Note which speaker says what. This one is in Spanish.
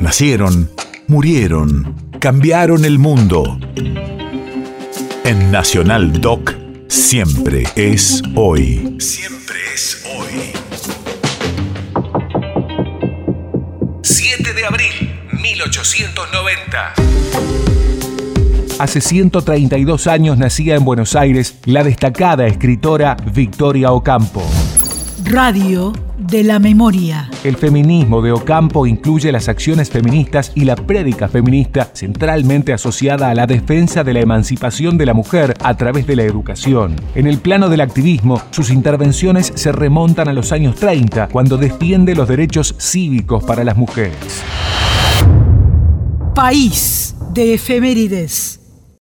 Speaker 1: Nacieron, murieron, cambiaron el mundo. En Nacional Doc, siempre es hoy. Siempre es hoy.
Speaker 2: 7 de abril, 1890.
Speaker 3: Hace 132 años nacía en Buenos Aires la destacada escritora Victoria Ocampo.
Speaker 4: Radio de la memoria.
Speaker 3: El feminismo de Ocampo incluye las acciones feministas y la prédica feminista centralmente asociada a la defensa de la emancipación de la mujer a través de la educación. En el plano del activismo, sus intervenciones se remontan a los años 30, cuando defiende los derechos cívicos para las mujeres.
Speaker 4: País de efemérides.